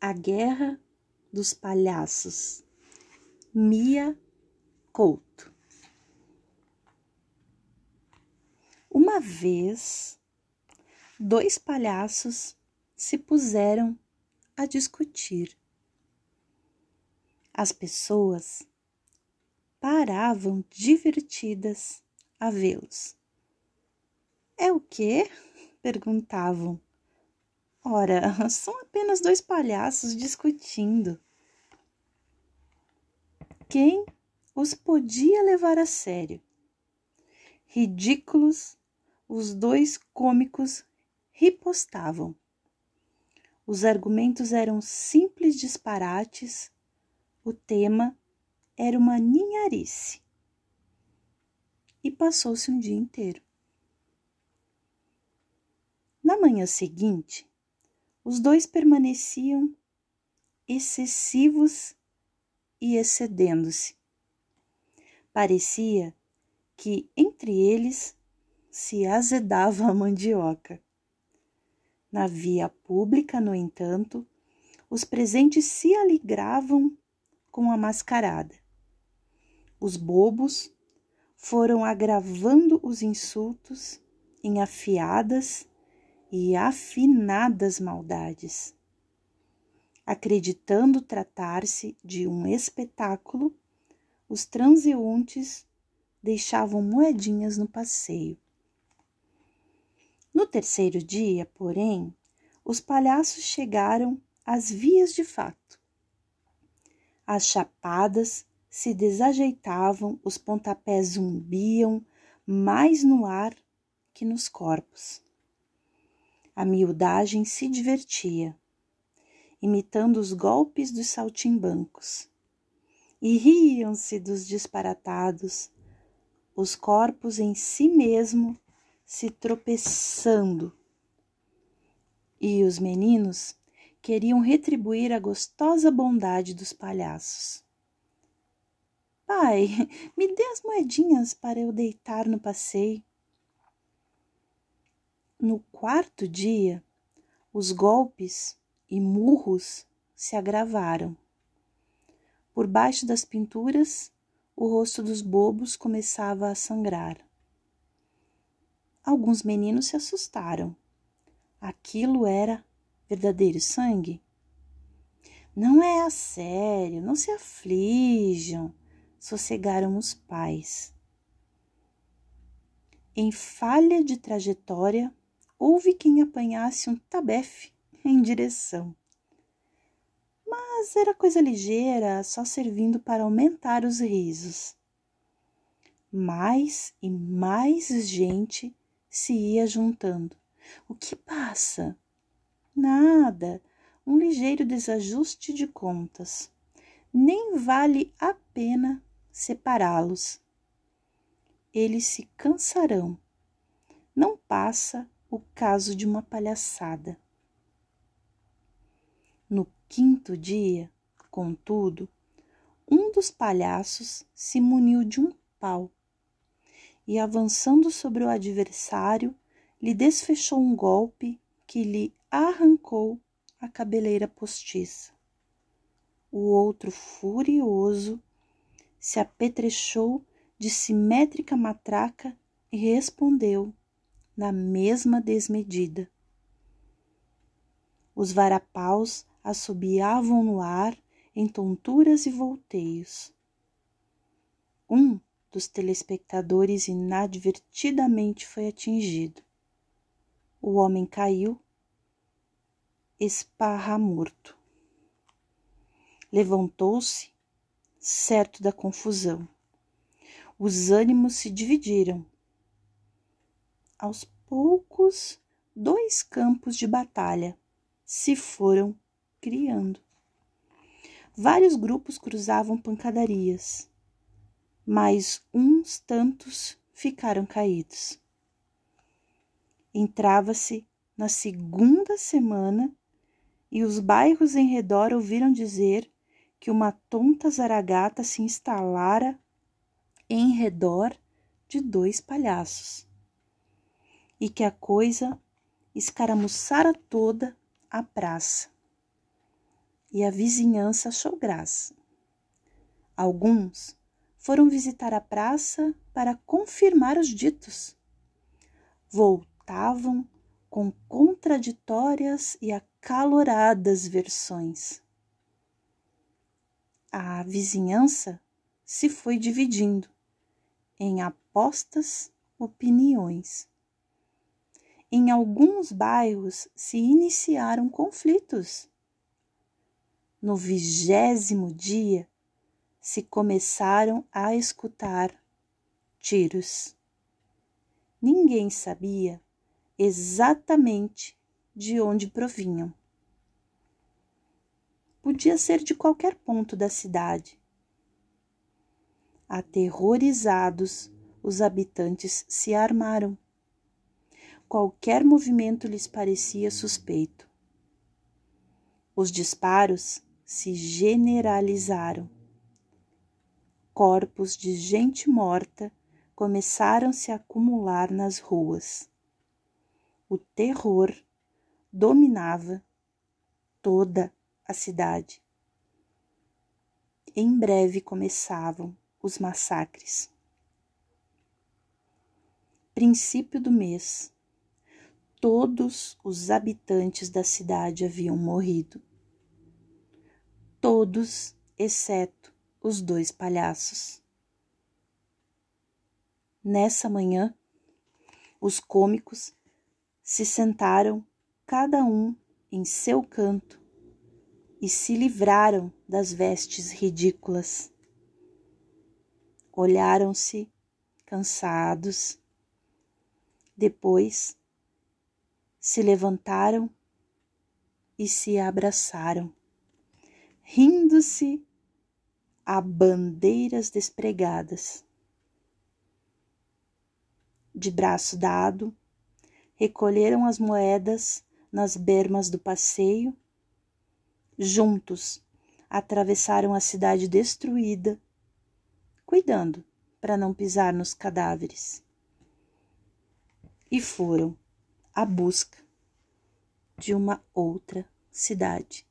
A Guerra dos Palhaços. Mia Couto. Uma vez, dois palhaços se puseram a discutir. As pessoas paravam divertidas a vê-los. É o quê? perguntavam. Ora, são apenas dois palhaços discutindo. Quem os podia levar a sério? Ridículos, os dois cômicos ripostavam. Os argumentos eram simples disparates, o tema era uma ninharice. E passou-se um dia inteiro. Na manhã seguinte, os dois permaneciam excessivos e excedendo-se. Parecia que entre eles se azedava a mandioca. Na via pública, no entanto, os presentes se alegravam com a mascarada. Os bobos foram agravando os insultos em afiadas e afinadas maldades. Acreditando tratar-se de um espetáculo, os transeuntes deixavam moedinhas no passeio. No terceiro dia, porém, os palhaços chegaram às vias de fato. As chapadas se desajeitavam, os pontapés zumbiam mais no ar que nos corpos. A miudagem se divertia, imitando os golpes dos saltimbancos, e riam-se dos disparatados, os corpos em si mesmo se tropeçando. E os meninos queriam retribuir a gostosa bondade dos palhaços. Pai, me dê as moedinhas para eu deitar no passeio. No quarto dia, os golpes e murros se agravaram. Por baixo das pinturas, o rosto dos bobos começava a sangrar. Alguns meninos se assustaram. Aquilo era verdadeiro sangue? Não é a sério, não se aflijam, sossegaram os pais. Em falha de trajetória, houve quem apanhasse um tabefe em direção. Mas era coisa ligeira, só servindo para aumentar os risos. Mais e mais gente se ia juntando. O que passa? Nada, um ligeiro desajuste de contas. Nem vale a pena separá-los. Eles se cansarão. Não passa o caso de uma palhaçada. No quinto dia, contudo, um dos palhaços se muniu de um pau e, avançando sobre o adversário, lhe desfechou um golpe que lhe arrancou a cabeleira postiça. O outro, furioso, se apetrechou de simétrica matraca e respondeu na mesma desmedida. Os varapaus assobiavam no ar em tonturas e volteios. Um dos telespectadores inadvertidamente foi atingido. O homem caiu, esparramorto. Levantou-se, certo da confusão. Os ânimos se dividiram. Aos poucos, dois campos de batalha se foram criando. Vários grupos cruzavam pancadarias mas uns tantos ficaram caídos. Entrava-se na segunda semana e os bairros em redor ouviram dizer que uma tonta zaragata se instalara em redor de dois palhaços e que a coisa escaramuçara toda a praça. e a vizinhança achou graça. Alguns foram visitar a praça para confirmar os ditos. Voltavam com contraditórias e acaloradas versões. A vizinhança se foi dividindo em apostas opiniões. Em alguns bairros se iniciaram conflitos. No vigésimo dia se começaram a escutar tiros. Ninguém sabia exatamente de onde provinham. Podia ser de qualquer ponto da cidade. Aterrorizados, os habitantes se armaram. Qualquer movimento lhes parecia suspeito. Os disparos se generalizaram. Corpos de gente morta começaram -se a acumular nas ruas. O terror dominava toda a cidade. Em breve começavam os massacres. Princípio do mês. Todos os habitantes da cidade haviam morrido. Todos, exceto os dois palhaços. Nessa manhã, os cômicos se sentaram, cada um em seu canto, e se livraram das vestes ridículas. Olharam-se, cansados. Depois se levantaram e se abraçaram, rindo-se a bandeiras despregadas. De braço dado, recolheram as moedas nas bermas do passeio. Juntos atravessaram a cidade destruída, cuidando para não pisar nos cadáveres. E foram à busca de uma outra cidade.